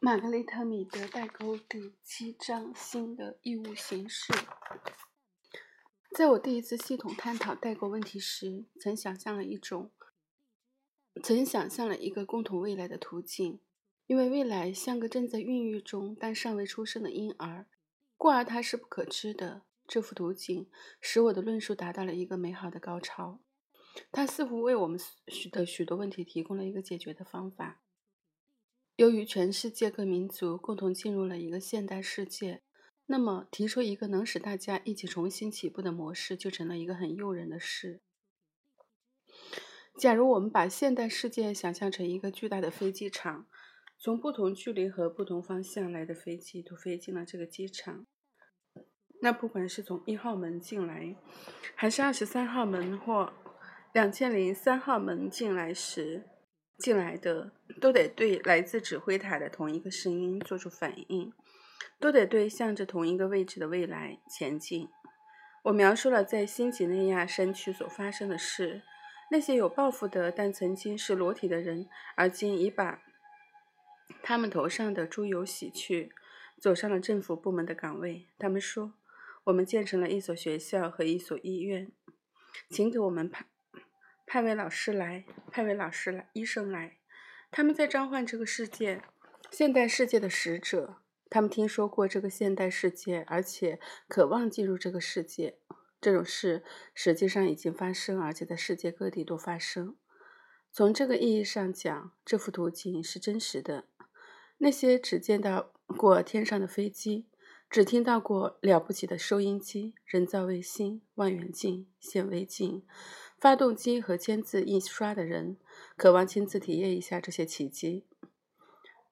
玛格丽特·米德代沟第七章：新的义务形式。在我第一次系统探讨代沟问题时，曾想象了一种，曾想象了一个共同未来的途径。因为未来像个正在孕育中但尚未出生的婴儿，故而它是不可知的。这幅图景使我的论述达到了一个美好的高潮。它似乎为我们许的许多问题提供了一个解决的方法。由于全世界各民族共同进入了一个现代世界，那么提出一个能使大家一起重新起步的模式，就成了一个很诱人的事。假如我们把现代世界想象成一个巨大的飞机场，从不同距离和不同方向来的飞机都飞进了这个机场，那不管是从一号门进来，还是二十三号门或两千零三号门进来时，进来的都得对来自指挥塔的同一个声音做出反应，都得对向着同一个位置的未来前进。我描述了在新几内亚山区所发生的事：那些有抱负的但曾经是裸体的人，而今已把他们头上的猪油洗去，走上了政府部门的岗位。他们说：“我们建成了一所学校和一所医院，请给我们派。”派位老师来，派位老师来，医生来，他们在召唤这个世界，现代世界的使者。他们听说过这个现代世界，而且渴望进入这个世界。这种事实际上已经发生，而且在世界各地都发生。从这个意义上讲，这幅图景是真实的。那些只见到过天上的飞机，只听到过了不起的收音机、人造卫星、望远镜、显微镜。发动机和签字印刷的人渴望亲自体验一下这些奇迹。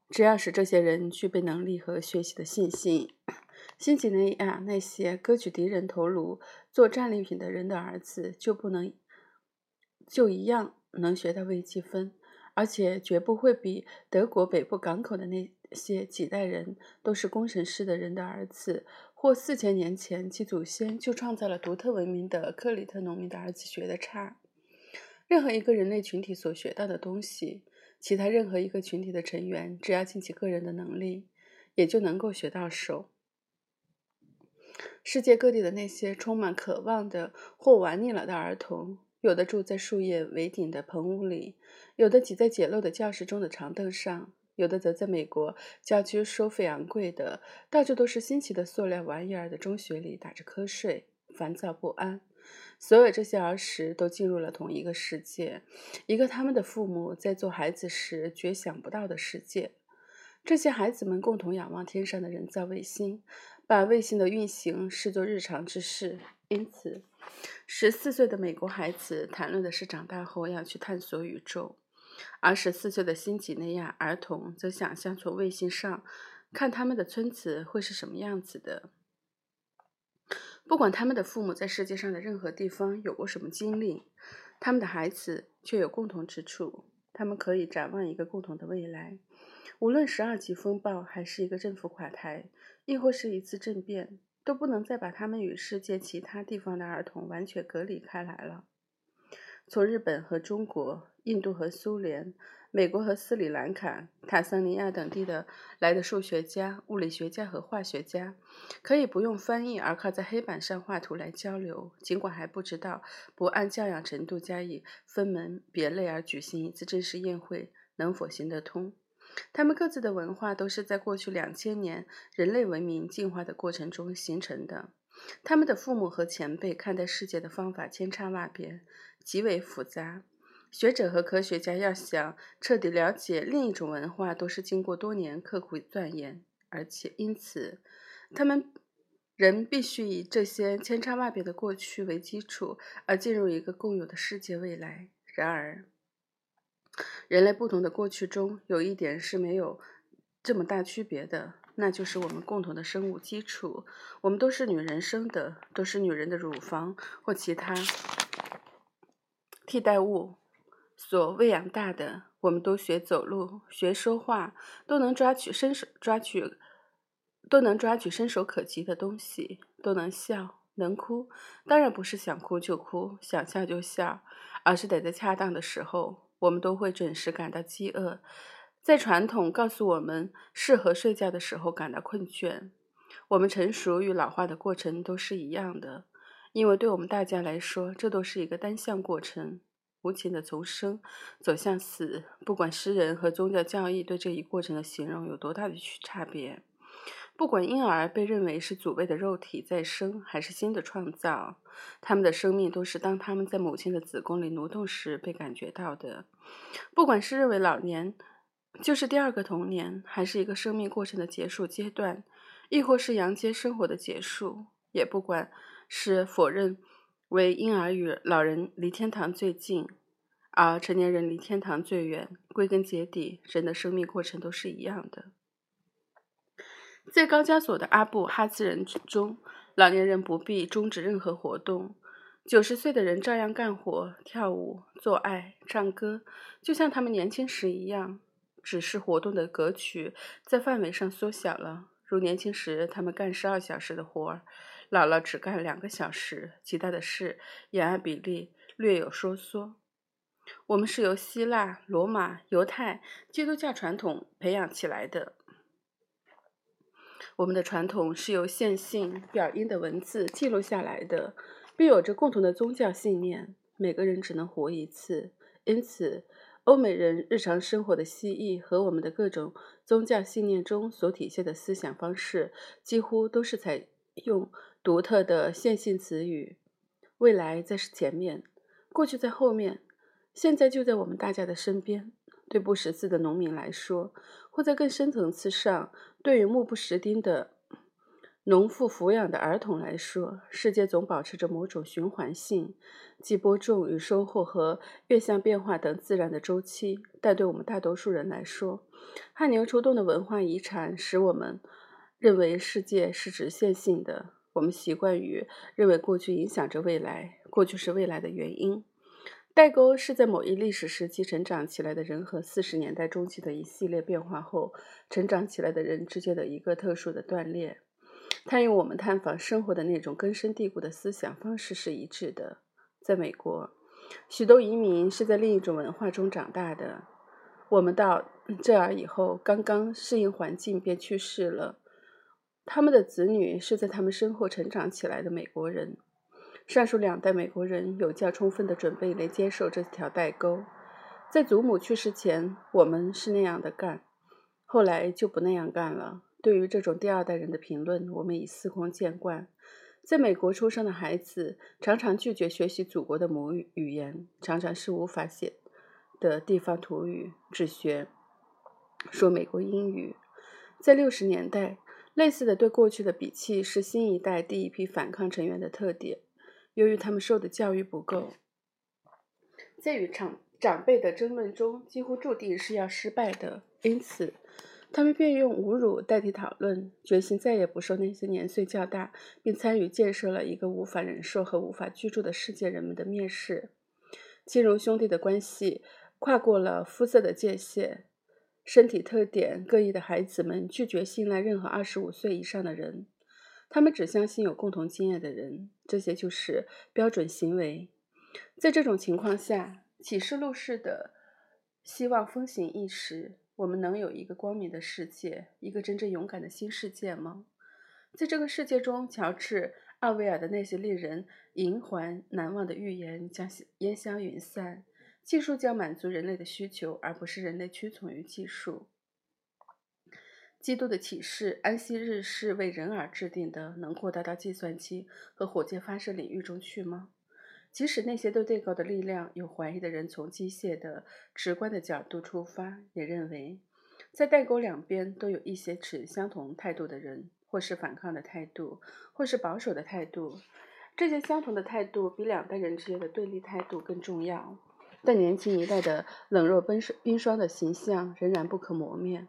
只要使这些人具备能力和学习的信心，新几内亚那些割取敌人头颅做战利品的人的儿子就不能就一样能学到微积分，而且绝不会比德国北部港口的那些几代人都是工程师的人的儿子。或四千年前，其祖先就创造了独特文明的克里特农民的儿子学的差。任何一个人类群体所学到的东西，其他任何一个群体的成员，只要尽其个人的能力，也就能够学到手。世界各地的那些充满渴望的或玩腻了的儿童，有的住在树叶围顶的棚屋里，有的挤在简陋的教室中的长凳上。有的则在美国郊区收费昂贵的、到处都是新奇的塑料玩意儿的中学里打着瞌睡，烦躁不安。所有这些儿时都进入了同一个世界，一个他们的父母在做孩子时绝想不到的世界。这些孩子们共同仰望天上的人造卫星，把卫星的运行视作日常之事。因此，十四岁的美国孩子谈论的是长大后要去探索宇宙。而十四岁的新几内亚儿童则想象从卫星上看他们的村子会是什么样子的。不管他们的父母在世界上的任何地方有过什么经历，他们的孩子却有共同之处：他们可以展望一个共同的未来。无论十二级风暴，还是一个政府垮台，亦或是一次政变，都不能再把他们与世界其他地方的儿童完全隔离开来了。从日本和中国、印度和苏联、美国和斯里兰卡、坦桑尼亚等地的来的数学家、物理学家和化学家，可以不用翻译而靠在黑板上画图来交流，尽管还不知道不按教养程度加以分门别类而举行一次正式宴会能否行得通。他们各自的文化都是在过去两千年人类文明进化的过程中形成的。他们的父母和前辈看待世界的方法千差万别。极为复杂，学者和科学家要想彻底了解另一种文化，都是经过多年刻苦钻研，而且因此，他们人必须以这些千差万别的过去为基础，而进入一个共有的世界未来。然而，人类不同的过去中有一点是没有这么大区别的，那就是我们共同的生物基础。我们都是女人生的，都是女人的乳房或其他。替代物所喂养大的，我们都学走路、学说话，都能抓取伸手抓取，都能抓取伸手可及的东西，都能笑、能哭。当然不是想哭就哭，想笑就笑，而是得在恰当的时候。我们都会准时感到饥饿，在传统告诉我们适合睡觉的时候感到困倦。我们成熟与老化的过程都是一样的，因为对我们大家来说，这都是一个单向过程，无情的从生走向死。不管诗人和宗教教义对这一过程的形容有多大的差别，不管婴儿被认为是祖辈的肉体再生，还是新的创造，他们的生命都是当他们在母亲的子宫里蠕动时被感觉到的。不管是认为老年就是第二个童年，还是一个生命过程的结束阶段。亦或是阳间生活的结束，也不管是否认为婴儿与老人离天堂最近，而成年人离天堂最远。归根结底，人的生命过程都是一样的。在高加索的阿布哈兹人中，老年人不必终止任何活动，九十岁的人照样干活、跳舞、做爱、唱歌，就像他们年轻时一样，只是活动的格局在范围上缩小了。如年轻时，他们干十二小时的活儿，姥姥只干两个小时，其他的事也按比例略有收缩。我们是由希腊、罗马、犹太、基督教传统培养起来的。我们的传统是由线性表音的文字记录下来的，并有着共同的宗教信念。每个人只能活一次，因此。欧美人日常生活的蜥蜴和我们的各种宗教信念中所体现的思想方式，几乎都是采用独特的线性词语。未来在前面，过去在后面，现在就在我们大家的身边。对不识字的农民来说，或在更深层次上，对于目不识丁的。农妇抚养的儿童来说，世界总保持着某种循环性，即播种与收获和月相变化等自然的周期。但对我们大多数人来说，汗牛出动的文化遗产使我们认为世界是直线性的。我们习惯于认为过去影响着未来，过去是未来的原因。代沟是在某一历史时期成长起来的人和四十年代中期的一系列变化后成长起来的人之间的一个特殊的断裂。它与我们探访生活的那种根深蒂固的思想方式是一致的。在美国，许多移民是在另一种文化中长大的。我们到这儿以后，刚刚适应环境便去世了。他们的子女是在他们身后成长起来的美国人。上述两代美国人有较充分的准备来接受这条代沟。在祖母去世前，我们是那样的干，后来就不那样干了。对于这种第二代人的评论，我们已司空见惯。在美国出生的孩子常常拒绝学习祖国的母语语言，常常是无法写的地方土语，只学说美国英语。在六十年代，类似的对过去的鄙弃是新一代第一批反抗成员的特点。由于他们受的教育不够，在与长长辈的争论中，几乎注定是要失败的。因此。他们便用侮辱代替讨论，决心再也不受那些年岁较大并参与建设了一个无法忍受和无法居住的世界人们的蔑视。亲如兄弟的关系跨过了肤色的界限，身体特点各异的孩子们拒绝信赖任何二十五岁以上的人，他们只相信有共同经验的人。这些就是标准行为。在这种情况下，启示录式的希望风行一时。我们能有一个光明的世界，一个真正勇敢的新世界吗？在这个世界中，乔治·奥威尔的那些令人萦怀难忘的预言将烟消云散。技术将满足人类的需求，而不是人类屈从于技术。基督的启示，安息日是为人而制定的，能扩大到计算机和火箭发射领域中去吗？即使那些对对高的力量有怀疑的人，从机械的、直观的角度出发，也认为，在代沟两边都有一些持相同态度的人，或是反抗的态度，或是保守的态度。这些相同的态度比两代人之间的对立态度更重要。但年轻一代的冷若冰霜冰霜的形象仍然不可磨灭。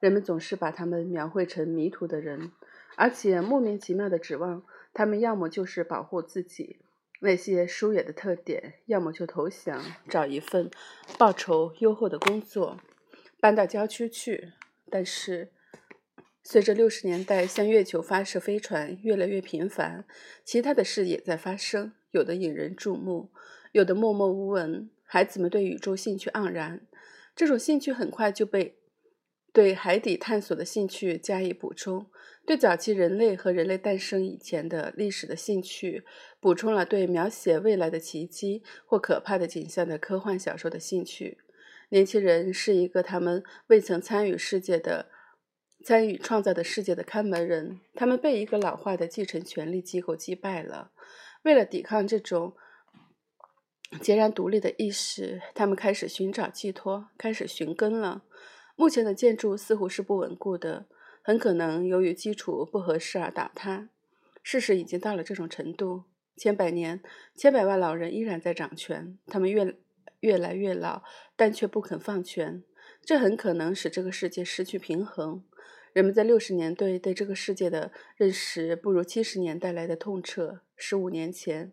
人们总是把他们描绘成迷途的人，而且莫名其妙地指望他们要么就是保护自己。那些疏远的特点，要么就投降，找一份报酬优厚的工作，搬到郊区去。但是，随着六十年代向月球发射飞船越来越频繁，其他的事也在发生，有的引人注目，有的默默无闻。孩子们对宇宙兴趣盎然，这种兴趣很快就被对海底探索的兴趣加以补充，对早期人类和人类诞生以前的历史的兴趣，补充了对描写未来的奇迹或可怕的景象的科幻小说的兴趣。年轻人是一个他们未曾参与世界的。参与创造的世界的看门人，他们被一个老化的继承权力机构击败了。为了抵抗这种截然独立的意识，他们开始寻找寄托，开始寻根了。目前的建筑似乎是不稳固的，很可能由于基础不合适而倒塌。事实已经到了这种程度，千百年、千百万老人依然在掌权，他们越越来越老，但却不肯放权。这很可能使这个世界失去平衡。人们在六十年对对这个世界的认识不如七十年代来的痛彻。十五年前，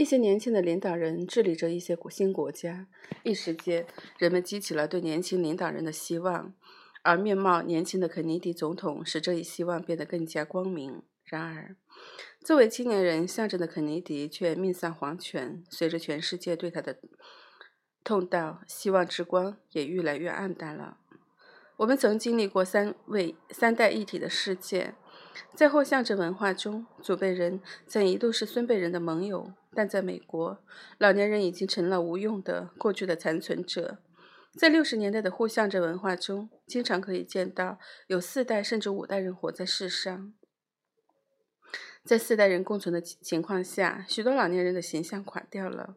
一些年轻的领导人治理着一些新国家，一时间，人们激起了对年轻领导人的希望，而面貌年轻的肯尼迪总统使这一希望变得更加光明。然而，作为青年人象征的肯尼迪却命丧黄泉。随着全世界对他的痛悼，希望之光也越来越暗淡了。我们曾经历过三位三代一体的世界，在后象征文化中，祖辈人曾一度是孙辈人的盟友，但在美国，老年人已经成了无用的过去的残存者。在六十年代的后象征文化中，经常可以见到有四代甚至五代人活在世上。在四代人共存的情况下，许多老年人的形象垮掉了。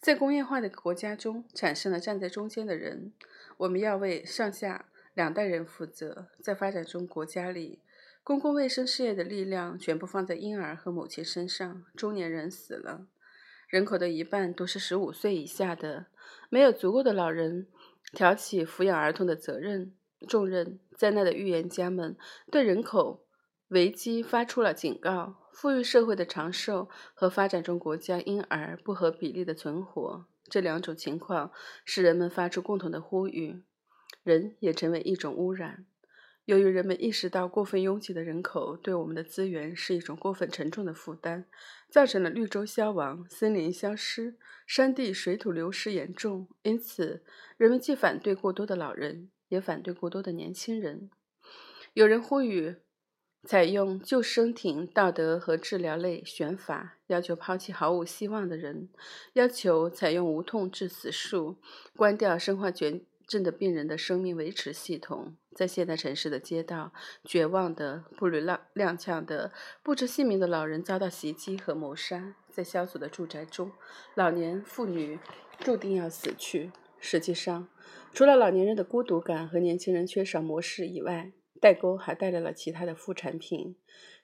在工业化的国家中，产生了站在中间的人。我们要为上下。两代人负责，在发展中国家里，公共卫生事业的力量全部放在婴儿和母亲身上。中年人死了，人口的一半都是十五岁以下的，没有足够的老人挑起抚养儿童的责任重任。在内的预言家们对人口危机发出了警告：富裕社会的长寿和发展中国家婴儿不合比例的存活，这两种情况使人们发出共同的呼吁。人也成为一种污染。由于人们意识到过分拥挤的人口对我们的资源是一种过分沉重的负担，造成了绿洲消亡、森林消失、山地水土流失严重。因此，人们既反对过多的老人，也反对过多的年轻人。有人呼吁采用救生艇道德和治疗类选法，要求抛弃毫无希望的人，要求采用无痛致死术，关掉生化绝。症的病人的生命维持系统，在现代城市的街道，绝望的、步履踉踉跄的、不知姓名的老人遭到袭击和谋杀。在萧索的住宅中，老年妇女注定要死去。实际上，除了老年人的孤独感和年轻人缺少模式以外，代沟还带来了其他的副产品。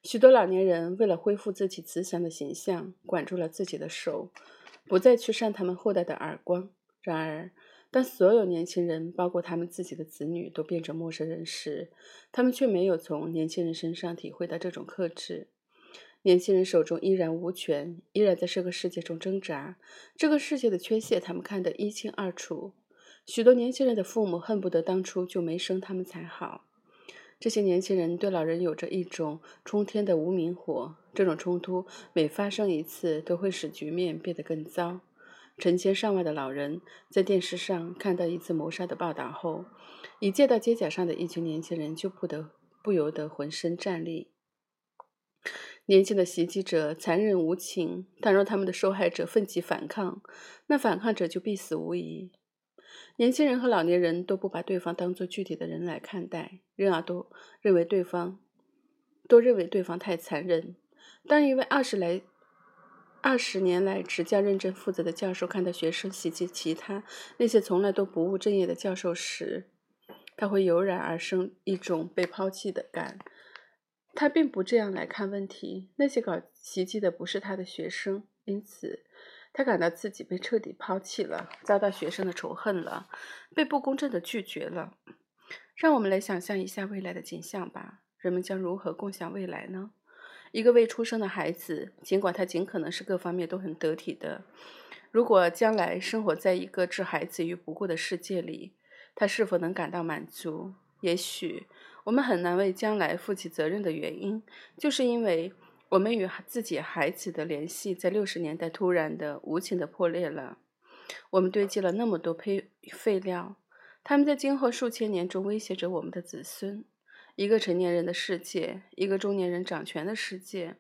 许多老年人为了恢复自己慈祥的形象，管住了自己的手，不再去扇他们后代的耳光。然而，当所有年轻人，包括他们自己的子女，都变成陌生人时，他们却没有从年轻人身上体会到这种克制。年轻人手中依然无权，依然在这个世界中挣扎。这个世界的缺陷，他们看得一清二楚。许多年轻人的父母恨不得当初就没生他们才好。这些年轻人对老人有着一种冲天的无名火。这种冲突每发生一次，都会使局面变得更糟。成千上万的老人在电视上看到一次谋杀的报道后，一见到街角上的一群年轻人就不得不由得浑身战栗。年轻的袭击者残忍无情，倘若他们的受害者奋起反抗，那反抗者就必死无疑。年轻人和老年人都不把对方当作具体的人来看待，任而都认为对方都认为对方太残忍。当一位二十来。二十年来执教认真负责的教授看到学生袭击其他那些从来都不务正业的教授时，他会油然而生一种被抛弃的感。他并不这样来看问题：那些搞袭击的不是他的学生，因此他感到自己被彻底抛弃了，遭到学生的仇恨了，被不公正的拒绝了。让我们来想象一下未来的景象吧：人们将如何共享未来呢？一个未出生的孩子，尽管他尽可能是各方面都很得体的，如果将来生活在一个置孩子于不顾的世界里，他是否能感到满足？也许我们很难为将来负起责任的原因，就是因为我们与自己孩子的联系在六十年代突然的无情的破裂了。我们堆积了那么多废废料，他们在今后数千年中威胁着我们的子孙。一个成年人的世界，一个中年人掌权的世界，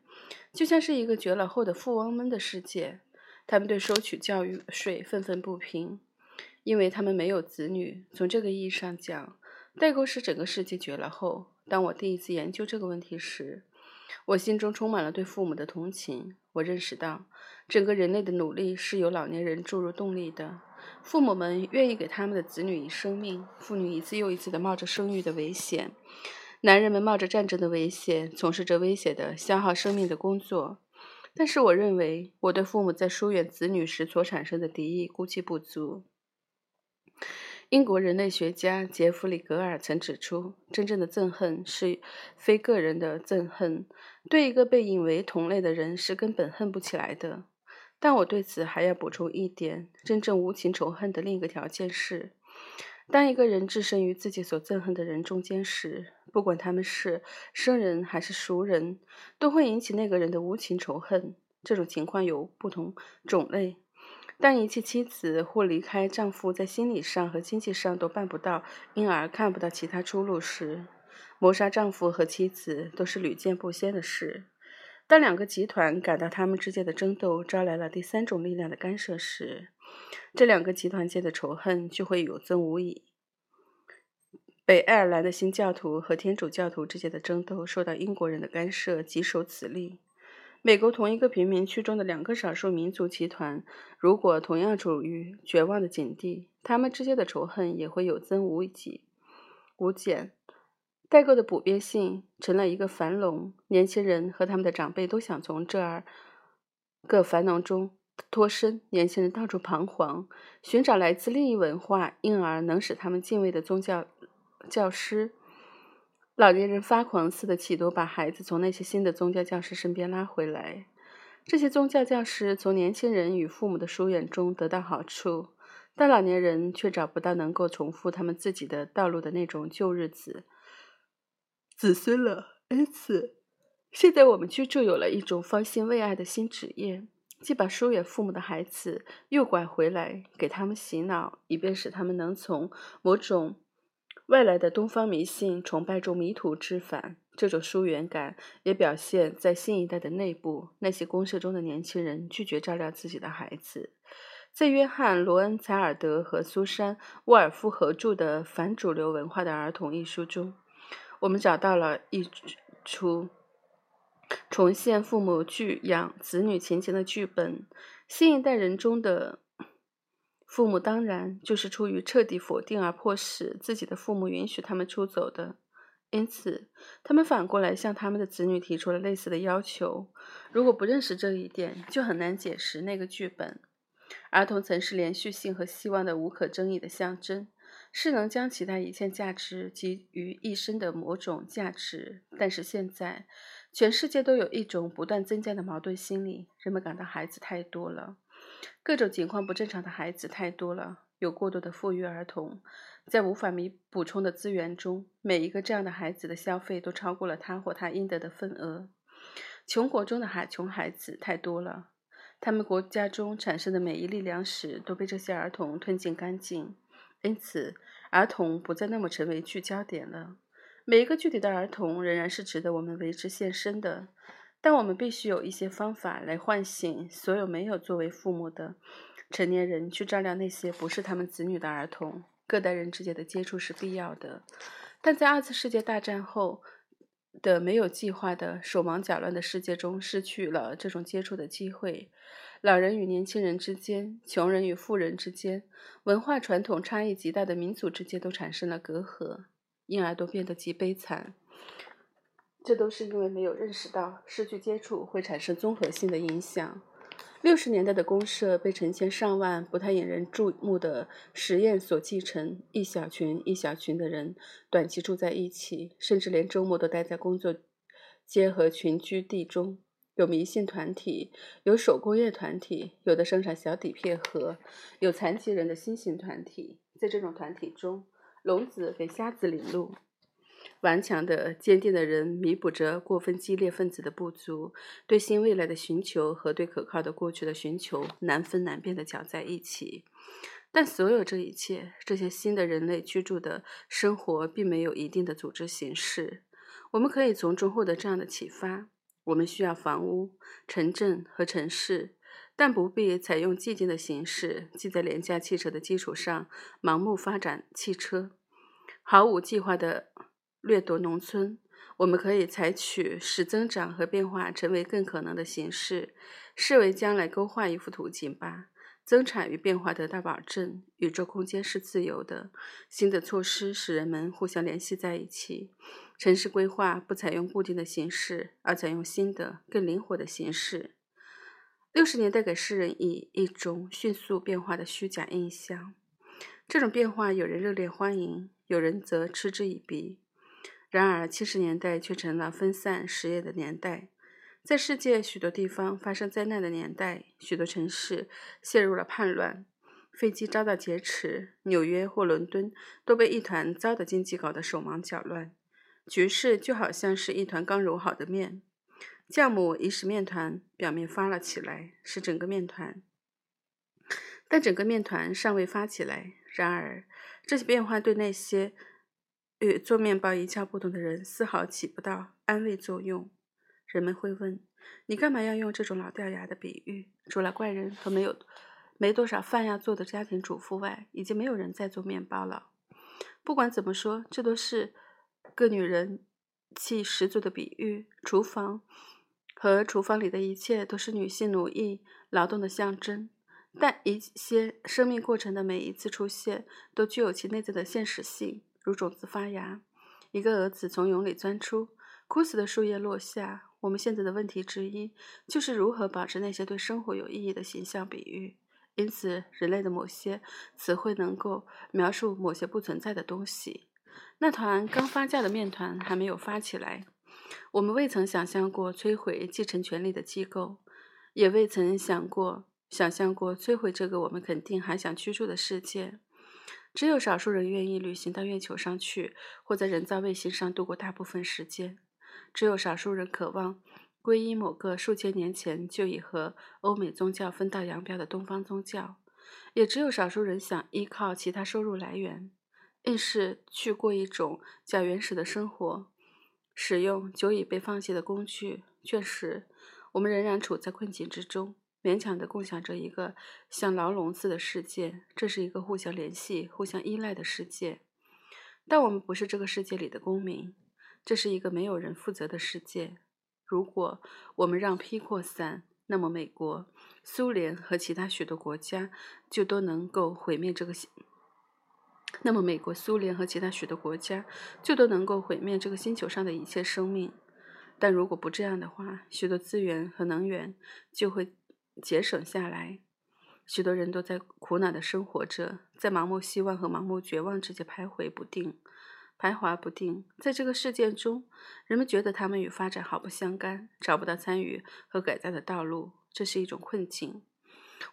就像是一个绝了后的富翁们的世界。他们对收取教育税愤愤不平，因为他们没有子女。从这个意义上讲，代沟使整个世界绝了后。当我第一次研究这个问题时，我心中充满了对父母的同情。我认识到，整个人类的努力是由老年人注入动力的。父母们愿意给他们的子女以生命，妇女一次又一次地冒着生育的危险。男人们冒着战争的危险，从事着危险的、消耗生命的工作。但是，我认为我对父母在疏远子女时所产生的敌意估计不足。英国人类学家杰弗里·格尔曾指出，真正的憎恨是非个人的憎恨，对一个被引为同类的人是根本恨不起来的。但我对此还要补充一点：真正无情仇恨的另一个条件是。当一个人置身于自己所憎恨的人中间时，不管他们是生人还是熟人，都会引起那个人的无情仇恨。这种情况有不同种类。当遗弃妻子或离开丈夫，在心理上和经济上都办不到，因而看不到其他出路时，谋杀丈夫和妻子都是屡见不鲜的事。当两个集团感到他们之间的争斗招来了第三种力量的干涉时，这两个集团间的仇恨就会有增无已。北爱尔兰的新教徒和天主教徒之间的争斗受到英国人的干涉，极守此例。美国同一个贫民区中的两个少数民族集团，如果同样处于绝望的境地，他们之间的仇恨也会有增无几无减。代购的普遍性成了一个樊笼，年轻人和他们的长辈都想从这儿个樊笼中。脱身，年轻人到处彷徨，寻找来自另一文化，因而能使他们敬畏的宗教教师。老年人发狂似的企图把孩子从那些新的宗教教师身边拉回来。这些宗教教师从年轻人与父母的疏远中得到好处，但老年人却找不到能够重复他们自己的道路的那种旧日子子孙了。因此，现在我们居住有了一种方兴未艾的新职业。既把疏远父母的孩子诱拐回来，给他们洗脑，以便使他们能从某种外来的东方迷信崇拜中迷途知返。这种疏远感也表现在新一代的内部。那些公社中的年轻人拒绝照料自己的孩子。在约翰·罗恩·采尔德和苏珊·沃尔夫合著的《反主流文化的儿童》一书中，我们找到了一出。重现父母拒养子女情形的剧本，新一代人中的父母当然就是出于彻底否定而迫使自己的父母允许他们出走的，因此他们反过来向他们的子女提出了类似的要求。如果不认识这一点，就很难解释那个剧本。儿童曾是连续性和希望的无可争议的象征，是能将其他一切价值集于一身的某种价值。但是现在。全世界都有一种不断增加的矛盾心理，人们感到孩子太多了，各种情况不正常的孩子太多了，有过多的富裕儿童，在无法弥补充的资源中，每一个这样的孩子的消费都超过了他或他应得的份额。穷国中的孩穷孩子太多了，他们国家中产生的每一粒粮食都被这些儿童吞进干净，因此儿童不再那么成为聚焦点了。每一个具体的儿童仍然是值得我们为之献身的，但我们必须有一些方法来唤醒所有没有作为父母的成年人去照料那些不是他们子女的儿童。各代人之间的接触是必要的，但在二次世界大战后的没有计划的手忙脚乱的世界中，失去了这种接触的机会。老人与年轻人之间，穷人与富人之间，文化传统差异极大的民族之间都产生了隔阂。因而都变得极悲惨，这都是因为没有认识到失去接触会产生综合性的影响。六十年代的公社被成千上万不太引人注目的实验所继承，一小群一小群的人短期住在一起，甚至连周末都待在工作街和群居地中。有迷信团体，有手工业团体，有的生产小底片盒，有残疾人的新型团体。在这种团体中，聋子给瞎子领路，顽强的、坚定的人弥补着过分激烈分子的不足，对新未来的寻求和对可靠的过去的寻求难分难辨的搅在一起。但所有这一切，这些新的人类居住的生活，并没有一定的组织形式。我们可以从中获得这样的启发：我们需要房屋、城镇和城市，但不必采用既定的形式，即在廉价汽车的基础上盲目发展汽车，毫无计划地掠夺农村。我们可以采取使增长和变化成为更可能的形式，视为将来勾画一幅图景吧。增产与变化得到保证，宇宙空间是自由的。新的措施使人们互相联系在一起。城市规划不采用固定的形式，而采用新的、更灵活的形式。六十年代给世人以一种迅速变化的虚假印象。这种变化有人热烈欢迎，有人则嗤之以鼻。然而，七十年代却成了分散实业的年代。在世界许多地方发生灾难的年代，许多城市陷入了叛乱，飞机遭到劫持，纽约或伦敦都被一团糟的经济搞得手忙脚乱。局势就好像是一团刚揉好的面，酵母已使面团表面发了起来，使整个面团，但整个面团尚未发起来。然而，这些变化对那些与做面包一窍不懂的人丝毫起不到安慰作用。人们会问：“你干嘛要用这种老掉牙的比喻？除了怪人和没有没多少饭要做的家庭主妇外，已经没有人在做面包了。不管怎么说，这都是个女人气十足的比喻。厨房和厨房里的一切都是女性奴役劳动的象征。但一些生命过程的每一次出现，都具有其内在的现实性，如种子发芽，一个蛾子从蛹里钻出，枯死的树叶落下。”我们现在的问题之一就是如何保持那些对生活有意义的形象比喻。因此，人类的某些词汇能够描述某些不存在的东西。那团刚发酵的面团还没有发起来。我们未曾想象过摧毁继承权力的机构，也未曾想过想象过摧毁这个我们肯定还想居住的世界。只有少数人愿意旅行到月球上去，或在人造卫星上度过大部分时间。只有少数人渴望皈依某个数千年前就已和欧美宗教分道扬镳的东方宗教，也只有少数人想依靠其他收入来源，硬是去过一种较原始的生活，使用久已被放弃的工具。确实，我们仍然处在困境之中，勉强地共享着一个像牢笼似的世界。这是一个互相联系、互相依赖的世界，但我们不是这个世界里的公民。这是一个没有人负责的世界。如果我们让批扩散，那么美国、苏联和其他许多国家就都能够毁灭这个星。那么美国、苏联和其他许多国家就都能够毁灭这个星球上的一切生命。但如果不这样的话，许多资源和能源就会节省下来。许多人都在苦恼地生活着，在盲目希望和盲目绝望之间徘徊不定。徘徊不定，在这个事件中，人们觉得他们与发展毫不相干，找不到参与和改造的道路。这是一种困境。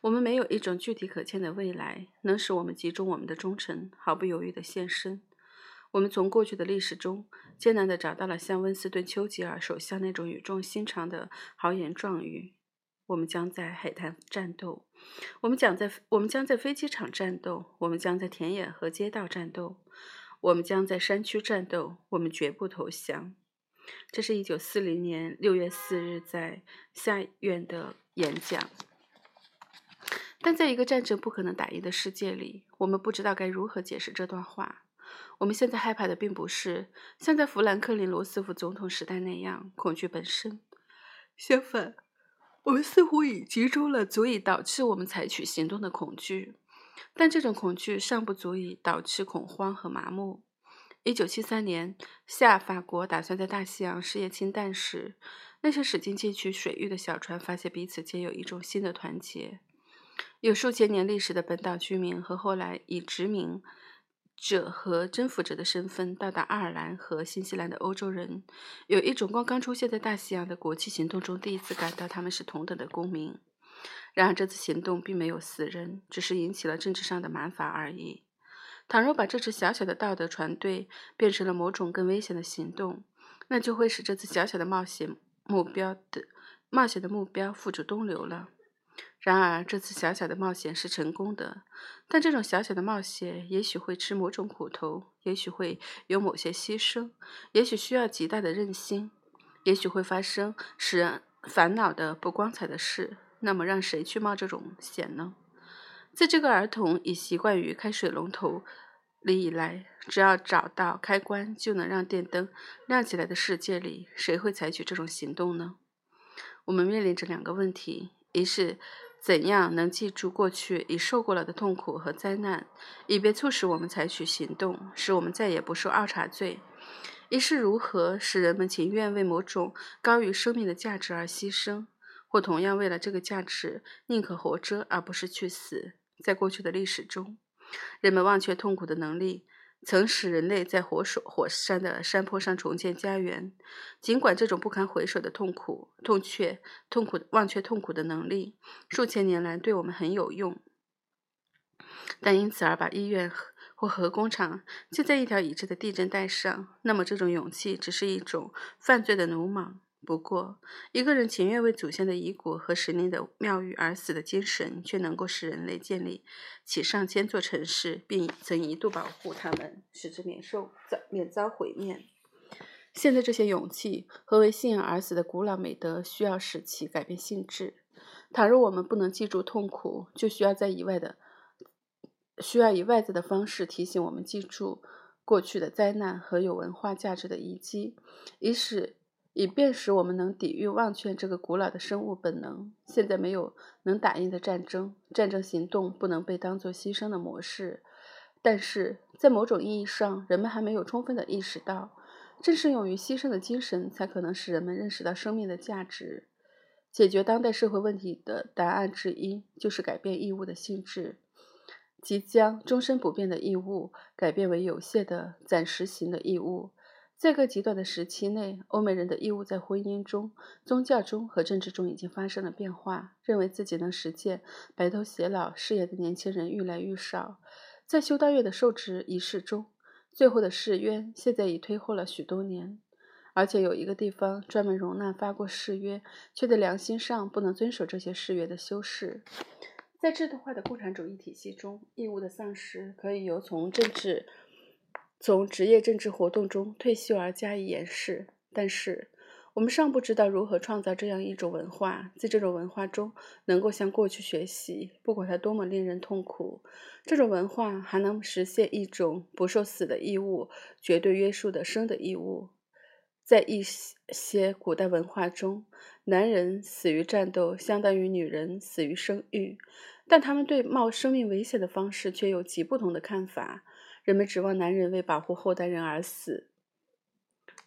我们没有一种具体可见的未来，能使我们集中我们的忠诚，毫不犹豫地献身。我们从过去的历史中艰难地找到了像温斯顿·丘吉尔首相那种语重心长的豪言壮语：“我们将在海滩战斗，我们将在我们将在飞机场战斗，我们将在田野和街道战斗。”我们将在山区战斗，我们绝不投降。这是一九四零年六月四日在下院的演讲。但在一个战争不可能打赢的世界里，我们不知道该如何解释这段话。我们现在害怕的并不是像在富兰克林·罗斯福总统时代那样恐惧本身，相反，我们似乎已集中了足以导致我们采取行动的恐惧。但这种恐惧尚不足以导致恐慌和麻木。一九七三年，下法国打算在大西洋试验氢弹时，那些驶进进取水域的小船发现彼此间有一种新的团结。有数千年历史的本岛居民和后来以殖民者和征服者的身份到达爱尔兰和新西兰的欧洲人，有一种刚刚出现在大西洋的国际行动中第一次感到他们是同等的公民。然而，这次行动并没有死人，只是引起了政治上的麻烦而已。倘若把这支小小的道德船队变成了某种更危险的行动，那就会使这次小小的冒险目标的冒险的目标付诸东流了。然而，这次小小的冒险是成功的，但这种小小的冒险也许会吃某种苦头，也许会有某些牺牲，也许需要极大的韧心，也许会发生使人烦恼的不光彩的事。那么，让谁去冒这种险呢？在这个儿童已习惯于开水龙头里以来，只要找到开关就能让电灯亮起来的世界里，谁会采取这种行动呢？我们面临着两个问题：一是怎样能记住过去已受过了的痛苦和灾难，以便促使我们采取行动，使我们再也不受二茬罪；一是如何使人们情愿为某种高于生命的价值而牺牲，或同样为了这个价值宁可活着而不是去死。在过去的历史中，人们忘却痛苦的能力，曾使人类在火手火山的山坡上重建家园。尽管这种不堪回首的痛苦、痛却、痛苦、忘却痛苦的能力，数千年来对我们很有用，但因此而把医院或核工厂建在一条已知的地震带上，那么这种勇气只是一种犯罪的鲁莽。不过，一个人情愿为祖先的遗骨和神灵的庙宇而死的精神，却能够使人类建立起上千座城市，并曾一度保护他们，使之免受遭免遭毁灭。现在，这些勇气和为信仰而死的古老美德，需要使其改变性质。倘若我们不能记住痛苦，就需要在以外的，需要以外在的方式提醒我们记住过去的灾难和有文化价值的遗迹，以使。以便使我们能抵御忘却这个古老的生物本能。现在没有能打赢的战争，战争行动不能被当作牺牲的模式。但是在某种意义上，人们还没有充分的意识到，正是勇于牺牲的精神，才可能使人们认识到生命的价值。解决当代社会问题的答案之一，就是改变义务的性质，即将终身不变的义务改变为有限的、暂时性的义务。在个极短的时期内，欧美人的义务在婚姻中、宗教中和政治中已经发生了变化。认为自己能实现白头偕老事业的年轻人愈来愈少。在修道院的受职仪式中，最后的誓约现在已推后了许多年，而且有一个地方专门容纳发过誓约却在良心上不能遵守这些誓约的修士。在制度化的共产主义体系中，义务的丧失可以由从政治。从职业政治活动中退休而加以掩饰，但是我们尚不知道如何创造这样一种文化，在这种文化中能够向过去学习，不管它多么令人痛苦。这种文化还能实现一种不受死的义务绝对约束的生的义务。在一些古代文化中，男人死于战斗相当于女人死于生育，但他们对冒生命危险的方式却有极不同的看法。人们指望男人为保护后代人而死，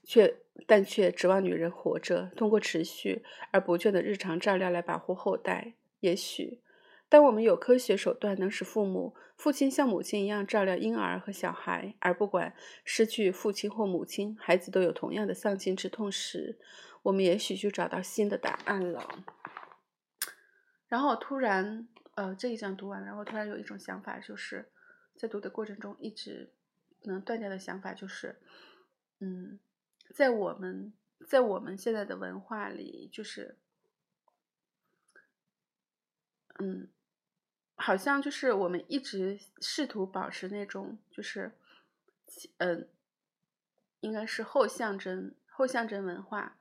却但却指望女人活着，通过持续而不倦的日常照料来保护后代。也许，当我们有科学手段能使父母、父亲像母亲一样照料婴儿和小孩，而不管失去父亲或母亲，孩子都有同样的丧亲之痛时，我们也许就找到新的答案了。然后突然，呃，这一章读完，然后突然有一种想法，就是。在读的过程中，一直不能断掉的想法就是，嗯，在我们在我们现在的文化里，就是，嗯，好像就是我们一直试图保持那种，就是，嗯，应该是后象征后象征文化，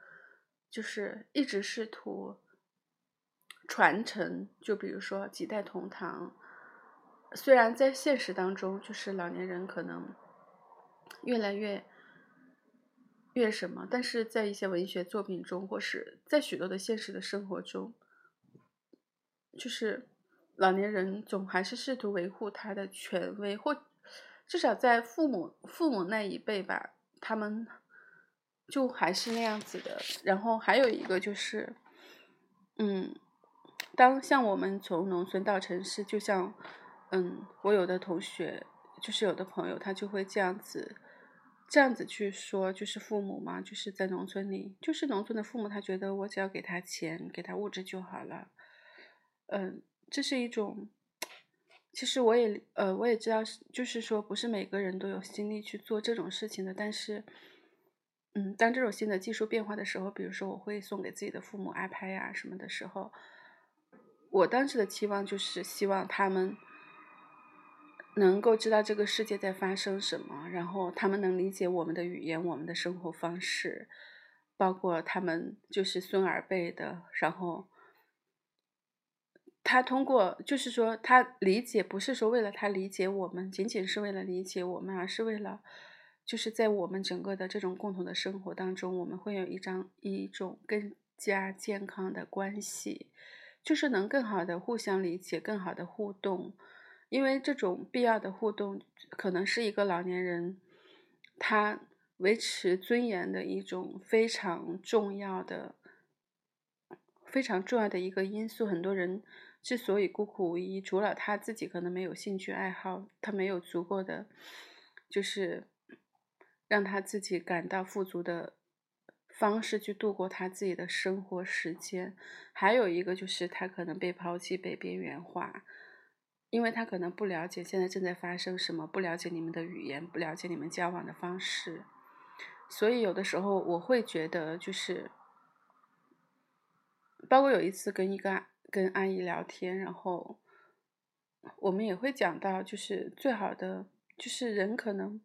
就是一直试图传承，就比如说几代同堂。虽然在现实当中，就是老年人可能越来越越什么，但是在一些文学作品中，或是在许多的现实的生活中，就是老年人总还是试图维护他的权威，或至少在父母父母那一辈吧，他们就还是那样子的。然后还有一个就是，嗯，当像我们从农村到城市，就像。嗯，我有的同学，就是有的朋友，他就会这样子，这样子去说，就是父母嘛，就是在农村里，就是农村的父母，他觉得我只要给他钱，给他物质就好了。嗯，这是一种，其实我也，呃，我也知道，就是说，不是每个人都有心力去做这种事情的。但是，嗯，当这种新的技术变化的时候，比如说我会送给自己的父母 iPad 呀什么的时候。我当时的期望就是希望他们能够知道这个世界在发生什么，然后他们能理解我们的语言、我们的生活方式，包括他们就是孙儿辈的，然后。他通过，就是说，他理解不是说为了他理解我们，仅仅是为了理解我们，而是为了，就是在我们整个的这种共同的生活当中，我们会有一张一种更加健康的关系，就是能更好的互相理解，更好的互动，因为这种必要的互动，可能是一个老年人他维持尊严的一种非常重要的、非常重要的一个因素，很多人。之所以孤苦无依，除了他自己可能没有兴趣爱好，他没有足够的，就是让他自己感到富足的方式去度过他自己的生活时间。还有一个就是他可能被抛弃、被边缘化，因为他可能不了解现在正在发生什么，不了解你们的语言，不了解你们交往的方式，所以有的时候我会觉得，就是包括有一次跟一个。跟阿姨聊天，然后我们也会讲到，就是最好的，就是人可能，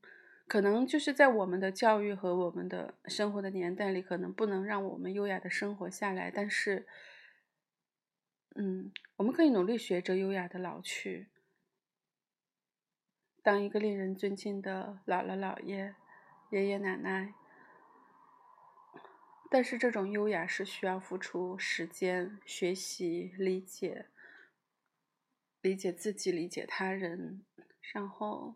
可能就是在我们的教育和我们的生活的年代里，可能不能让我们优雅的生活下来，但是，嗯，我们可以努力学着优雅的老去，当一个令人尊敬的姥姥姥爷、爷爷奶奶。但是这种优雅是需要付出时间、学习、理解、理解自己、理解他人，然后，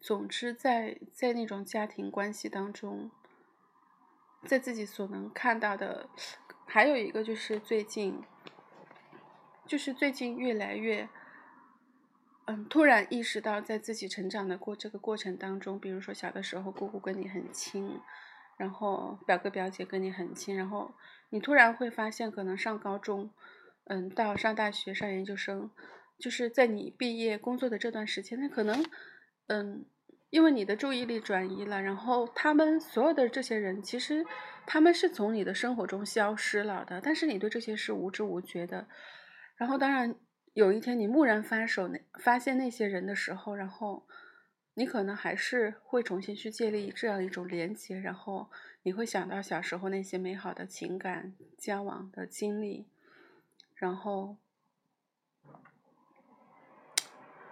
总之，在在那种家庭关系当中，在自己所能看到的，还有一个就是最近，就是最近越来越。嗯，突然意识到，在自己成长的过这个过程当中，比如说小的时候，姑姑跟你很亲，然后表哥表姐跟你很亲，然后你突然会发现，可能上高中，嗯，到上大学、上研究生，就是在你毕业工作的这段时间，那可能，嗯，因为你的注意力转移了，然后他们所有的这些人，其实他们是从你的生活中消失了的，但是你对这些是无知无觉的，然后当然。有一天你蓦然发手，那发现那些人的时候，然后你可能还是会重新去建立这样一种连接，然后你会想到小时候那些美好的情感交往的经历，然后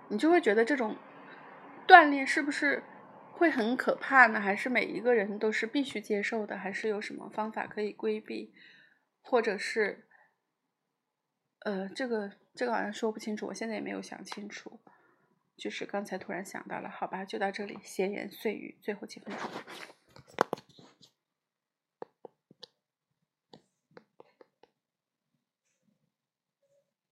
你就会觉得这种锻炼是不是会很可怕呢？还是每一个人都是必须接受的？还是有什么方法可以规避，或者是？呃，这个这个好像说不清楚，我现在也没有想清楚，就是刚才突然想到了，好吧，就到这里，闲言碎语，最后几分钟。